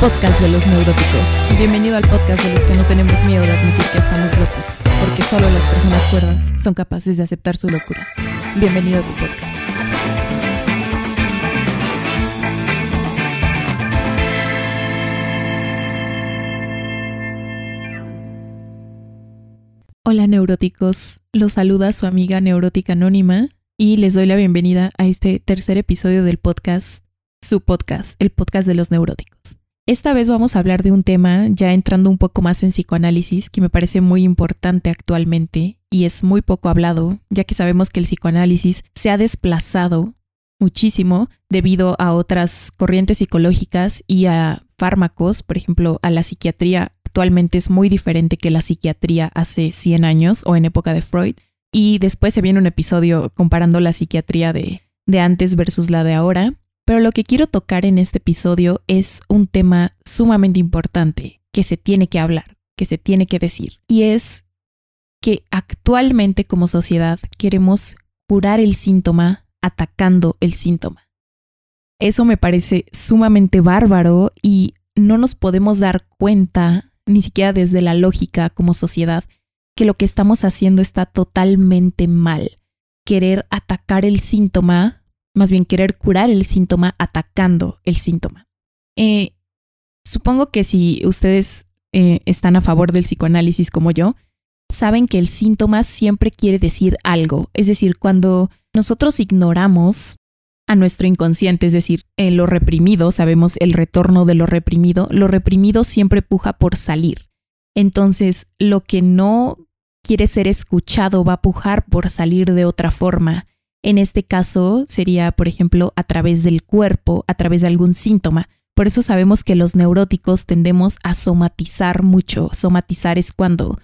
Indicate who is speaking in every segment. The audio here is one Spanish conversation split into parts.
Speaker 1: podcast de los neuróticos. Bienvenido al podcast de los que no tenemos miedo de admitir que estamos locos, porque solo las personas cuerdas son capaces de aceptar su locura. Bienvenido a tu podcast. Hola neuróticos, los saluda su amiga neurótica anónima y les doy la bienvenida a este tercer episodio del podcast, su podcast, el podcast de los neuróticos. Esta vez vamos a hablar de un tema ya entrando un poco más en psicoanálisis que me parece muy importante actualmente y es muy poco hablado, ya que sabemos que el psicoanálisis se ha desplazado muchísimo debido a otras corrientes psicológicas y a fármacos, por ejemplo, a la psiquiatría actualmente es muy diferente que la psiquiatría hace 100 años o en época de Freud. Y después se viene un episodio comparando la psiquiatría de, de antes versus la de ahora. Pero lo que quiero tocar en este episodio es un tema sumamente importante que se tiene que hablar, que se tiene que decir. Y es que actualmente como sociedad queremos curar el síntoma atacando el síntoma. Eso me parece sumamente bárbaro y no nos podemos dar cuenta ni siquiera desde la lógica como sociedad, que lo que estamos haciendo está totalmente mal. Querer atacar el síntoma, más bien querer curar el síntoma atacando el síntoma. Eh, supongo que si ustedes eh, están a favor del psicoanálisis como yo, saben que el síntoma siempre quiere decir algo. Es decir, cuando nosotros ignoramos a nuestro inconsciente, es decir, en lo reprimido, sabemos el retorno de lo reprimido, lo reprimido siempre puja por salir. Entonces, lo que no quiere ser escuchado va a pujar por salir de otra forma. En este caso sería, por ejemplo, a través del cuerpo, a través de algún síntoma. Por eso sabemos que los neuróticos tendemos a somatizar mucho. Somatizar es cuando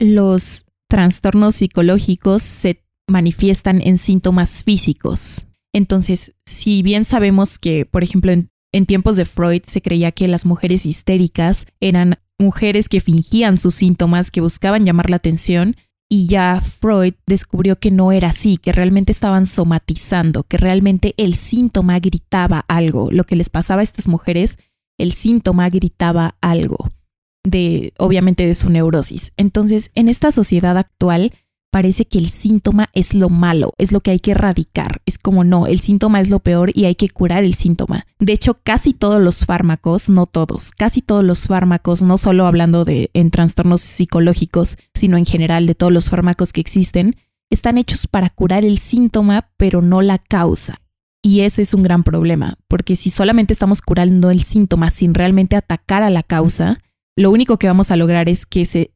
Speaker 1: los trastornos psicológicos se manifiestan en síntomas físicos. Entonces, si bien sabemos que, por ejemplo, en, tiempos de Freud se creía que las mujeres histéricas eran mujeres que fingían sus síntomas, que buscaban llamar la atención, y ya Freud descubrió que no era así, que realmente estaban somatizando, que realmente el síntoma gritaba algo. Lo que les pasaba a estas mujeres, el síntoma gritaba algo de, obviamente, de su neurosis. Entonces, en esta sociedad actual, parece que el síntoma es lo malo, es lo que hay que erradicar. Es como no, el síntoma es lo peor y hay que curar el síntoma. De hecho, casi todos los fármacos, no todos, casi todos los fármacos, no solo hablando de en trastornos psicológicos, sino en general de todos los fármacos que existen, están hechos para curar el síntoma, pero no la causa. Y ese es un gran problema, porque si solamente estamos curando el síntoma sin realmente atacar a la causa, lo único que vamos a lograr es que se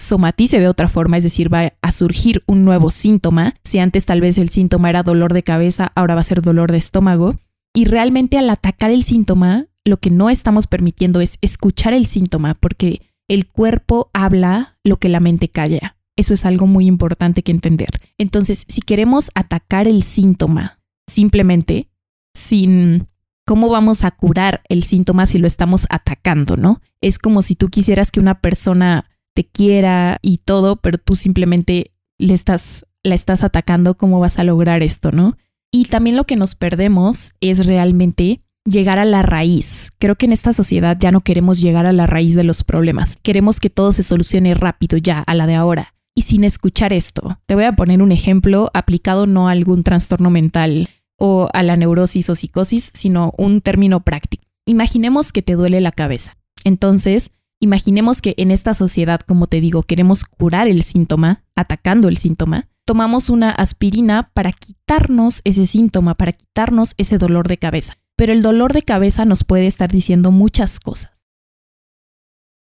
Speaker 1: somatice de otra forma, es decir, va a surgir un nuevo síntoma. Si antes tal vez el síntoma era dolor de cabeza, ahora va a ser dolor de estómago. Y realmente al atacar el síntoma, lo que no estamos permitiendo es escuchar el síntoma, porque el cuerpo habla lo que la mente calla. Eso es algo muy importante que entender. Entonces, si queremos atacar el síntoma simplemente sin cómo vamos a curar el síntoma si lo estamos atacando, ¿no? Es como si tú quisieras que una persona te quiera y todo, pero tú simplemente le estás, la estás atacando, ¿cómo vas a lograr esto, no? Y también lo que nos perdemos es realmente llegar a la raíz. Creo que en esta sociedad ya no queremos llegar a la raíz de los problemas. Queremos que todo se solucione rápido ya, a la de ahora. Y sin escuchar esto, te voy a poner un ejemplo aplicado no a algún trastorno mental o a la neurosis o psicosis, sino un término práctico. Imaginemos que te duele la cabeza. Entonces, Imaginemos que en esta sociedad, como te digo, queremos curar el síntoma, atacando el síntoma. Tomamos una aspirina para quitarnos ese síntoma, para quitarnos ese dolor de cabeza. Pero el dolor de cabeza nos puede estar diciendo muchas cosas.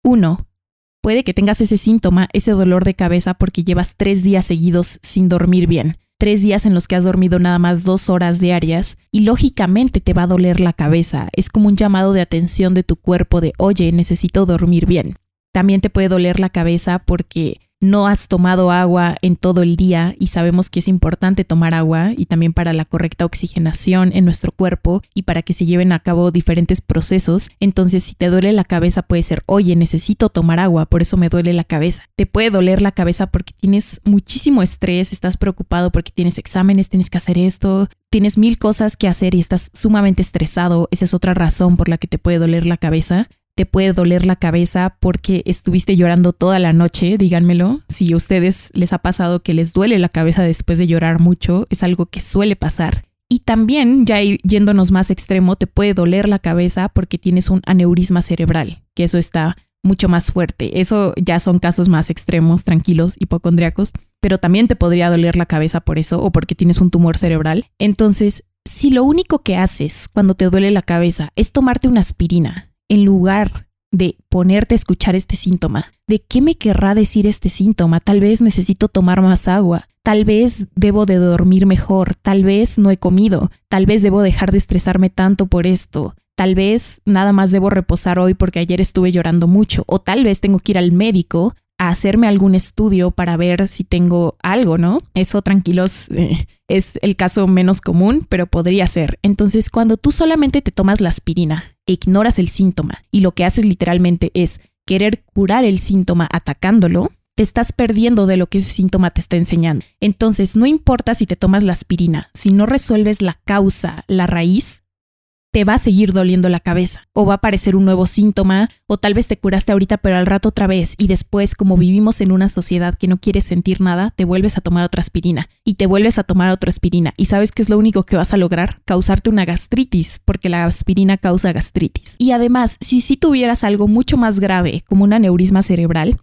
Speaker 1: Uno, puede que tengas ese síntoma, ese dolor de cabeza, porque llevas tres días seguidos sin dormir bien tres días en los que has dormido nada más dos horas diarias y lógicamente te va a doler la cabeza. Es como un llamado de atención de tu cuerpo de, oye, necesito dormir bien. También te puede doler la cabeza porque no has tomado agua en todo el día y sabemos que es importante tomar agua y también para la correcta oxigenación en nuestro cuerpo y para que se lleven a cabo diferentes procesos. Entonces, si te duele la cabeza puede ser, oye, necesito tomar agua, por eso me duele la cabeza. Te puede doler la cabeza porque tienes muchísimo estrés, estás preocupado porque tienes exámenes, tienes que hacer esto, tienes mil cosas que hacer y estás sumamente estresado. Esa es otra razón por la que te puede doler la cabeza te puede doler la cabeza porque estuviste llorando toda la noche, díganmelo. Si a ustedes les ha pasado que les duele la cabeza después de llorar mucho, es algo que suele pasar. Y también, ya yéndonos más extremo, te puede doler la cabeza porque tienes un aneurisma cerebral, que eso está mucho más fuerte. Eso ya son casos más extremos, tranquilos, hipocondriacos, pero también te podría doler la cabeza por eso o porque tienes un tumor cerebral. Entonces, si lo único que haces cuando te duele la cabeza es tomarte una aspirina, en lugar de ponerte a escuchar este síntoma, de qué me querrá decir este síntoma, tal vez necesito tomar más agua, tal vez debo de dormir mejor, tal vez no he comido, tal vez debo dejar de estresarme tanto por esto, tal vez nada más debo reposar hoy porque ayer estuve llorando mucho, o tal vez tengo que ir al médico a hacerme algún estudio para ver si tengo algo, ¿no? Eso tranquilos eh, es el caso menos común, pero podría ser. Entonces, cuando tú solamente te tomas la aspirina ignoras el síntoma y lo que haces literalmente es querer curar el síntoma atacándolo, te estás perdiendo de lo que ese síntoma te está enseñando. Entonces, no importa si te tomas la aspirina, si no resuelves la causa, la raíz, te va a seguir doliendo la cabeza o va a aparecer un nuevo síntoma o tal vez te curaste ahorita pero al rato otra vez y después como vivimos en una sociedad que no quiere sentir nada, te vuelves a tomar otra aspirina y te vuelves a tomar otra aspirina. Y sabes que es lo único que vas a lograr, causarte una gastritis porque la aspirina causa gastritis. Y además, si si tuvieras algo mucho más grave como un aneurisma cerebral,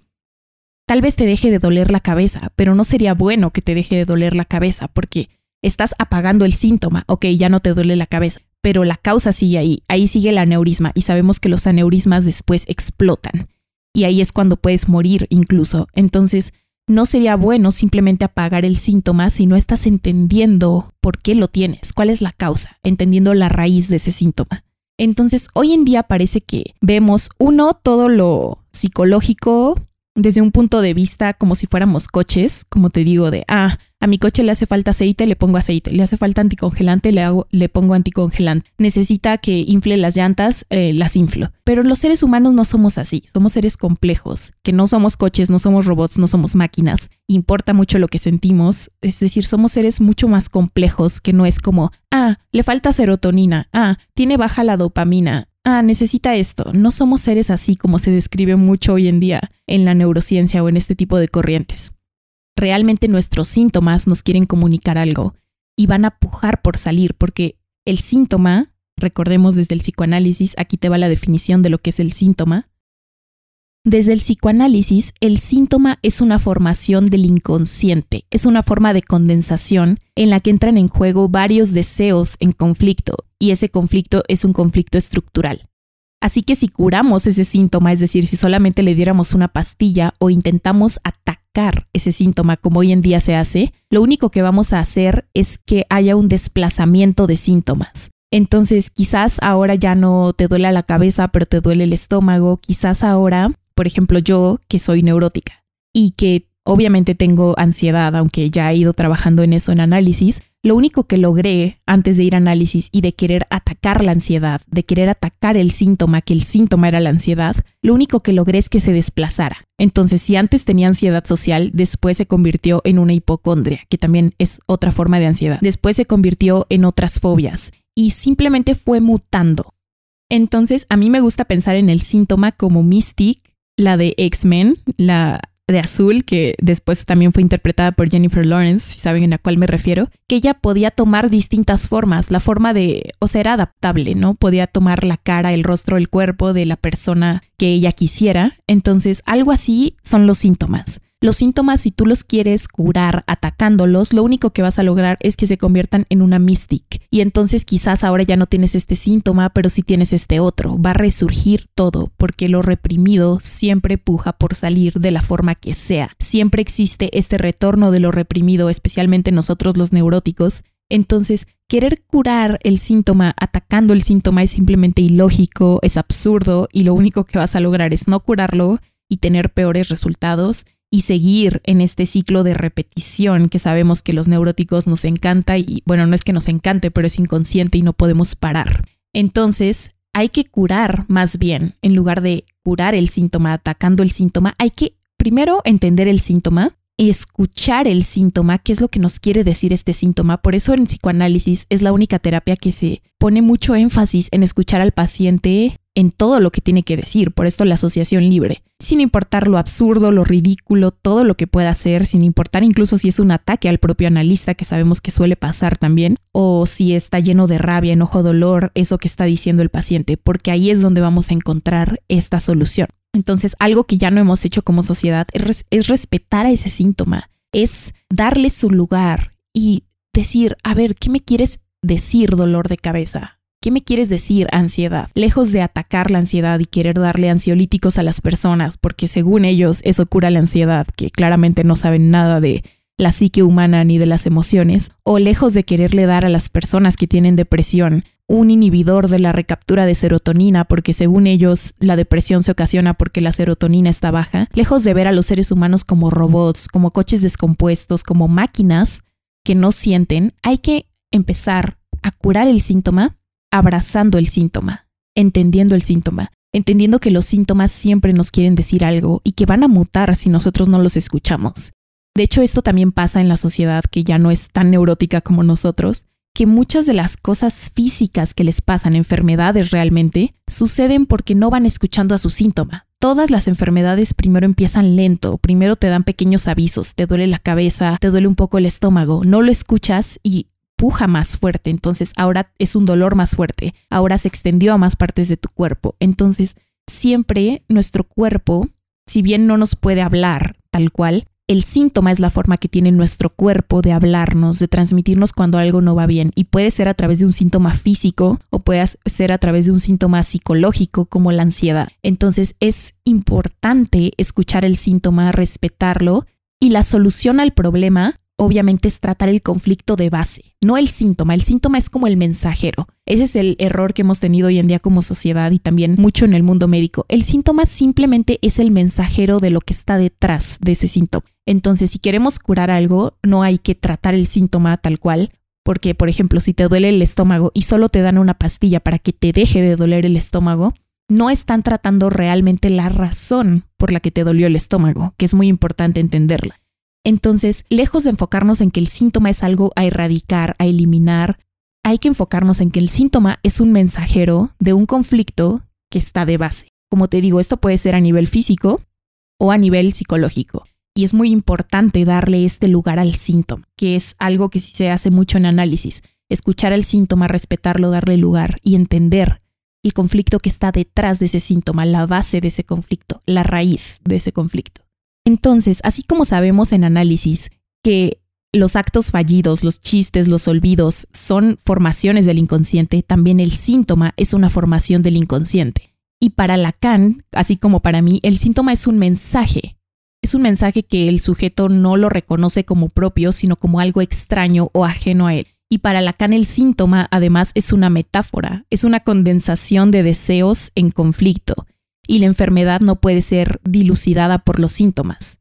Speaker 1: tal vez te deje de doler la cabeza, pero no sería bueno que te deje de doler la cabeza porque estás apagando el síntoma, ok, ya no te duele la cabeza, pero la causa sigue ahí, ahí sigue el aneurisma y sabemos que los aneurismas después explotan y ahí es cuando puedes morir incluso. Entonces, no sería bueno simplemente apagar el síntoma si no estás entendiendo por qué lo tienes, cuál es la causa, entendiendo la raíz de ese síntoma. Entonces, hoy en día parece que vemos, uno, todo lo psicológico desde un punto de vista como si fuéramos coches, como te digo, de, ah, a mi coche le hace falta aceite, le pongo aceite. Le hace falta anticongelante, le, hago, le pongo anticongelante. Necesita que infle las llantas, eh, las inflo. Pero los seres humanos no somos así. Somos seres complejos, que no somos coches, no somos robots, no somos máquinas. Importa mucho lo que sentimos. Es decir, somos seres mucho más complejos que no es como, ah, le falta serotonina, ah, tiene baja la dopamina, ah, necesita esto. No somos seres así como se describe mucho hoy en día en la neurociencia o en este tipo de corrientes realmente nuestros síntomas nos quieren comunicar algo y van a pujar por salir, porque el síntoma, recordemos desde el psicoanálisis, aquí te va la definición de lo que es el síntoma. Desde el psicoanálisis, el síntoma es una formación del inconsciente, es una forma de condensación en la que entran en juego varios deseos en conflicto, y ese conflicto es un conflicto estructural. Así que si curamos ese síntoma, es decir, si solamente le diéramos una pastilla o intentamos atacar ese síntoma como hoy en día se hace, lo único que vamos a hacer es que haya un desplazamiento de síntomas. Entonces, quizás ahora ya no te duele la cabeza, pero te duele el estómago. Quizás ahora, por ejemplo, yo que soy neurótica y que obviamente tengo ansiedad, aunque ya he ido trabajando en eso en análisis, lo único que logré antes de ir a análisis y de querer atacar la ansiedad, de querer atacar el síntoma, que el síntoma era la ansiedad, lo único que logré es que se desplazara. Entonces, si antes tenía ansiedad social, después se convirtió en una hipocondria, que también es otra forma de ansiedad. Después se convirtió en otras fobias y simplemente fue mutando. Entonces, a mí me gusta pensar en el síntoma como Mystic, la de X-Men, la de azul, que después también fue interpretada por Jennifer Lawrence, si saben a cuál me refiero, que ella podía tomar distintas formas, la forma de, o sea, era adaptable, ¿no? Podía tomar la cara, el rostro, el cuerpo de la persona que ella quisiera. Entonces, algo así son los síntomas. Los síntomas, si tú los quieres curar atacándolos, lo único que vas a lograr es que se conviertan en una mystic. Y entonces quizás ahora ya no tienes este síntoma, pero sí tienes este otro. Va a resurgir todo, porque lo reprimido siempre puja por salir de la forma que sea. Siempre existe este retorno de lo reprimido, especialmente nosotros los neuróticos. Entonces, querer curar el síntoma atacando el síntoma es simplemente ilógico, es absurdo y lo único que vas a lograr es no curarlo y tener peores resultados y seguir en este ciclo de repetición que sabemos que los neuróticos nos encanta y bueno, no es que nos encante, pero es inconsciente y no podemos parar. Entonces, hay que curar más bien, en lugar de curar el síntoma atacando el síntoma, hay que primero entender el síntoma, escuchar el síntoma, qué es lo que nos quiere decir este síntoma. Por eso en psicoanálisis es la única terapia que se pone mucho énfasis en escuchar al paciente en todo lo que tiene que decir, por esto la asociación libre, sin importar lo absurdo, lo ridículo, todo lo que pueda hacer, sin importar incluso si es un ataque al propio analista, que sabemos que suele pasar también, o si está lleno de rabia, enojo, dolor, eso que está diciendo el paciente, porque ahí es donde vamos a encontrar esta solución. Entonces, algo que ya no hemos hecho como sociedad es, respetar a ese síntoma, es darle su lugar y decir, a ver, ¿qué me quieres decir dolor de cabeza? ¿Qué me quieres decir ansiedad? Lejos de atacar la ansiedad y querer darle ansiolíticos a las personas, porque según ellos eso cura la ansiedad, que claramente no saben nada de la psique humana ni de las emociones, o lejos de quererle dar a las personas que tienen depresión un inhibidor de la recaptura de serotonina, porque según ellos la depresión se ocasiona porque la serotonina está baja, lejos de ver a los seres humanos como robots, como coches descompuestos, como máquinas que no sienten, hay que empezar a curar el síntoma abrazando el síntoma, entendiendo el síntoma, entendiendo que los síntomas siempre nos quieren decir algo y que van a mutar si nosotros no los escuchamos. De hecho, esto también pasa en la sociedad que ya no es tan neurótica como nosotros, que muchas de las cosas físicas que les pasan, enfermedades realmente, suceden porque no van escuchando a su síntoma. Todas las enfermedades primero empiezan lento, primero te dan pequeños avisos, te duele la cabeza, te duele un poco el estómago, no lo escuchas y puja más fuerte, entonces ahora es un dolor más fuerte, ahora se extendió a más partes de tu cuerpo. Entonces, siempre nuestro cuerpo, si bien no nos puede hablar tal cual, el síntoma es la forma que tiene nuestro cuerpo de hablarnos, de transmitirnos cuando algo no va bien. Y puede ser a través de un síntoma físico o puede ser a través de un síntoma psicológico como la ansiedad. Entonces es importante escuchar el síntoma, respetarlo y la solución al problema obviamente es tratar el conflicto de base, no el síntoma. El síntoma es como el mensajero. Ese es el error que hemos tenido hoy en día como sociedad y también mucho en el mundo médico. El síntoma simplemente es el mensajero de lo que está detrás de ese síntoma. Entonces, si queremos curar algo, no hay que tratar el síntoma tal cual, porque, por ejemplo, si te duele el estómago y solo te dan una pastilla para que te deje de doler el estómago, no están tratando realmente la razón por la que te dolió el estómago, que es muy importante entenderla. Entonces, lejos de enfocarnos en que el síntoma es algo a erradicar, a eliminar, hay que enfocarnos en que el síntoma es un mensajero de un conflicto que está de base. Como te digo, esto puede ser a nivel físico o a nivel psicológico. Y es muy importante darle este lugar al síntoma, que es algo que sí se hace mucho en análisis. Escuchar el síntoma, respetarlo, darle lugar y entender el conflicto que está detrás de ese síntoma, la base de ese conflicto, la raíz de ese conflicto. Entonces, así como sabemos en análisis que los actos fallidos, los chistes, los olvidos son formaciones del inconsciente, también el síntoma es una formación del inconsciente. Y para Lacan, así como para mí, el síntoma es un mensaje. Es un mensaje que el sujeto no lo reconoce como propio, sino como algo extraño o ajeno a él. Y para Lacan el síntoma además es una metáfora, es una condensación de deseos en conflicto, y la enfermedad no puede ser dilucidada por los síntomas.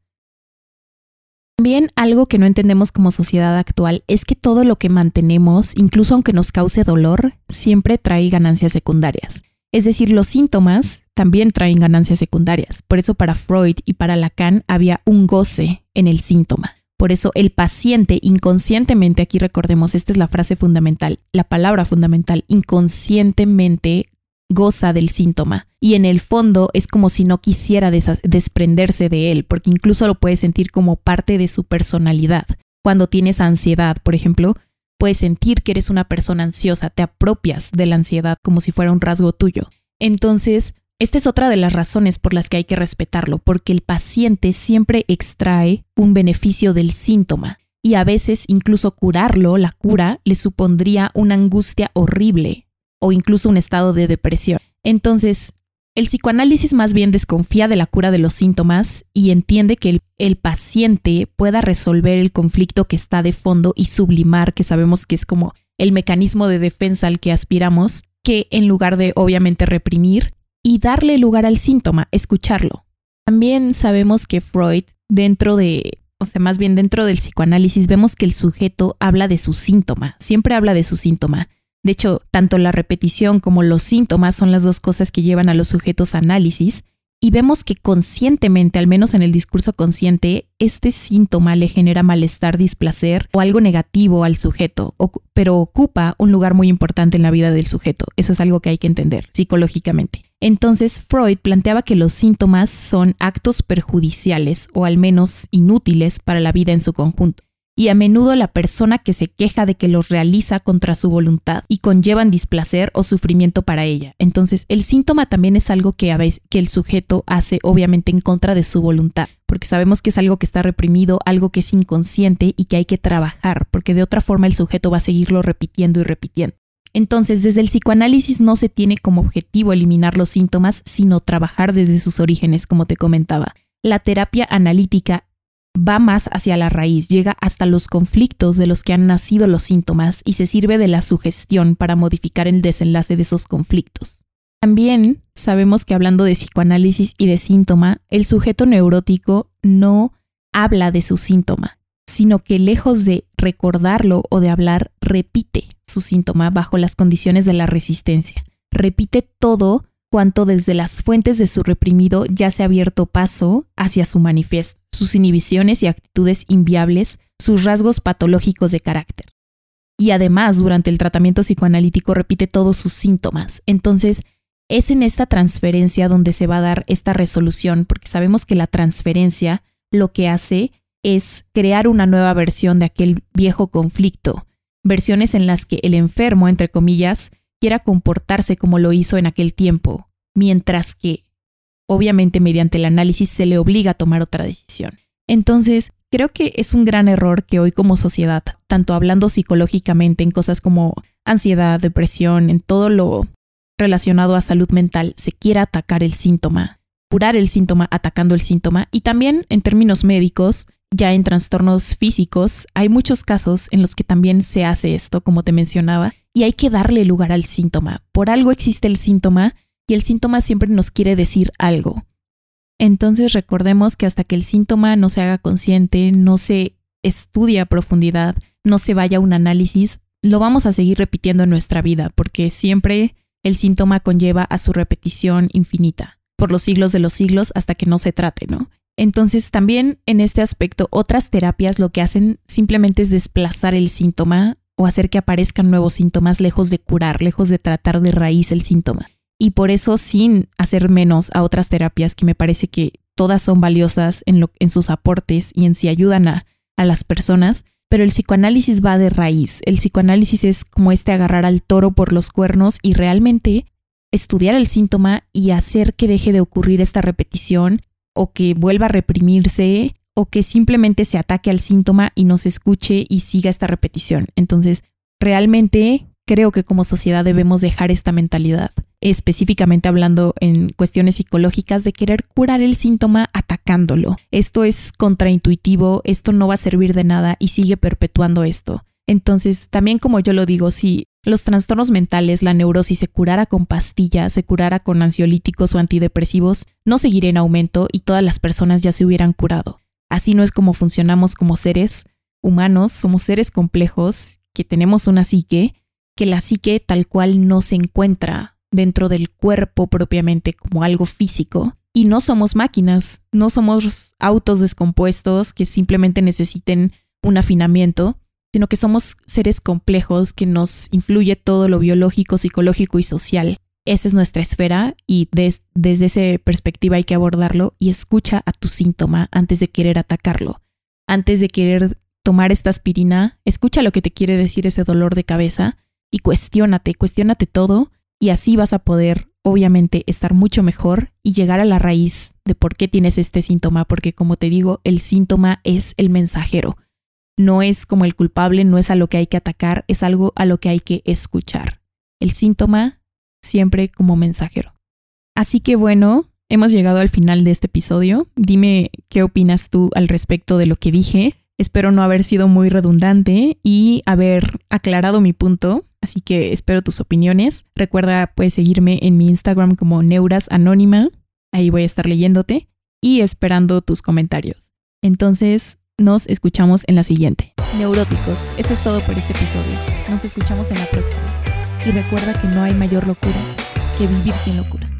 Speaker 1: También algo que no entendemos como sociedad actual es que todo lo que mantenemos, incluso aunque nos cause dolor, siempre trae ganancias secundarias. Es decir, los síntomas también traen ganancias secundarias. Por eso para Freud y para Lacan había un goce en el síntoma. Por eso el paciente inconscientemente, aquí recordemos, esta es la frase fundamental, la palabra fundamental, inconscientemente goza del síntoma y en el fondo es como si no quisiera desprenderse de él, porque incluso lo puede sentir como parte de su personalidad. Cuando tienes ansiedad, por ejemplo, puedes sentir que eres una persona ansiosa, te apropias de la ansiedad como si fuera un rasgo tuyo. Entonces, esta es otra de las razones por las que hay que respetarlo, porque el paciente siempre extrae un beneficio del síntoma y a veces incluso curarlo, la cura, le supondría una angustia horrible o incluso un estado de depresión. Entonces, el psicoanálisis más bien desconfía de la cura de los síntomas y entiende que el, paciente pueda resolver el conflicto que está de fondo y sublimar, que sabemos que es como el mecanismo de defensa al que aspiramos, que en lugar de obviamente reprimir y darle lugar al síntoma, escucharlo. También sabemos que Freud dentro de, o sea, más bien dentro del psicoanálisis, vemos que el sujeto habla de su síntoma, siempre habla de su síntoma. De hecho, tanto la repetición como los síntomas son las dos cosas que llevan a los sujetos a análisis, y vemos que conscientemente, al menos en el discurso consciente, este síntoma le genera malestar, displacer o algo negativo al sujeto, pero ocupa un lugar muy importante en la vida del sujeto. Eso es algo que hay que entender psicológicamente. Entonces, Freud planteaba que los síntomas son actos perjudiciales o al menos inútiles para la vida en su conjunto y a menudo la persona que se queja de que los realiza contra su voluntad y conllevan displacer o sufrimiento para ella. Entonces, el síntoma también es algo que, a veces, que el sujeto hace obviamente en contra de su voluntad, porque sabemos que es algo que está reprimido, algo que es inconsciente y que hay que trabajar, porque de otra forma el sujeto va a seguirlo repitiendo y repitiendo. Entonces, desde el psicoanálisis no se tiene como objetivo eliminar los síntomas, sino trabajar desde sus orígenes, como te comentaba. La terapia analítica va más hacia la raíz, llega hasta los conflictos de los que han nacido los síntomas y se sirve de la sugestión para modificar el desenlace de esos conflictos. También sabemos que hablando de psicoanálisis y de síntoma, el sujeto neurótico no habla de su síntoma, sino que lejos de recordarlo o de hablar, repite su síntoma bajo las condiciones de la resistencia. Repite todo cuanto desde las fuentes de su reprimido ya se ha abierto paso hacia su manifiesto, sus inhibiciones y actitudes inviables, sus rasgos patológicos de carácter. Y además, durante el tratamiento psicoanalítico repite todos sus síntomas. Entonces, es en esta transferencia donde se va a dar esta resolución, porque sabemos que la transferencia lo que hace es crear una nueva versión de aquel viejo conflicto, versiones en las que el enfermo, entre comillas, quiera comportarse como lo hizo en aquel tiempo, mientras que, obviamente, mediante el análisis se le obliga a tomar otra decisión. Entonces, creo que es un gran error que hoy como sociedad, tanto hablando psicológicamente en cosas como ansiedad, depresión, en todo lo relacionado a salud mental, se quiera atacar el síntoma, curar el síntoma atacando el síntoma y también en términos médicos, ya en trastornos físicos, hay muchos casos en los que también se hace esto, como te mencionaba, y hay que darle lugar al síntoma. Por algo existe el síntoma y el síntoma siempre nos quiere decir algo. Entonces recordemos que hasta que el síntoma no se haga consciente, no se estudie a profundidad, no se vaya a un análisis, lo vamos a seguir repitiendo en nuestra vida porque siempre el síntoma conlleva a su repetición infinita, por los siglos de los siglos hasta que no se trate, ¿no? Entonces también en este aspecto otras terapias lo que hacen simplemente es desplazar el síntoma o hacer que aparezcan nuevos síntomas lejos de curar, lejos de tratar de raíz el síntoma. Y por eso sin hacer menos a otras terapias que me parece que todas son valiosas en, lo, en sus aportes y en si ayudan a, a las personas, pero el psicoanálisis va de raíz. El psicoanálisis es como este agarrar al toro por los cuernos y realmente estudiar el síntoma y hacer que deje de ocurrir esta repetición o que vuelva a reprimirse o que simplemente se ataque al síntoma y no se escuche y siga esta repetición. Entonces, realmente creo que como sociedad debemos dejar esta mentalidad, específicamente hablando en cuestiones psicológicas, de querer curar el síntoma atacándolo. Esto es contraintuitivo, esto no va a servir de nada y sigue perpetuando esto. Entonces, también como yo lo digo, si los trastornos mentales, la neurosis se curara con pastillas, se curara con ansiolíticos o antidepresivos, no seguiría en aumento y todas las personas ya se hubieran curado. Así no es como funcionamos como seres humanos, somos seres complejos que tenemos una psique, que la psique tal cual no se encuentra dentro del cuerpo propiamente como algo físico. Y no somos máquinas, no somos autos descompuestos que simplemente necesiten un afinamiento, sino que somos seres complejos que nos influye todo lo biológico, psicológico y social. Esa es nuestra esfera y desde esa perspectiva hay que abordarlo y escucha a tu síntoma antes de querer atacarlo. Antes de querer tomar esta aspirina, escucha lo que te quiere decir ese dolor de cabeza y cuestiónate, cuestiónate todo y así vas a poder obviamente estar mucho mejor y llegar a la raíz de por qué tienes este síntoma, porque como te digo, el síntoma es el mensajero. No es como el culpable, no es a lo que hay que atacar, es algo a lo que hay que escuchar. El síntoma siempre como mensajero. Así que bueno, hemos llegado al final de este episodio. Dime qué opinas tú al respecto de lo que dije. Espero no haber sido muy redundante y haber aclarado mi punto, así que espero tus opiniones. Recuerda, puedes seguirme en mi Instagram como Neuras Anónima, ahí voy a estar leyéndote y esperando tus comentarios. Entonces, nos escuchamos en la siguiente. Neuróticos, eso es todo por este episodio. Nos escuchamos en la próxima. Y recuerda que no hay mayor locura que vivir sin locura.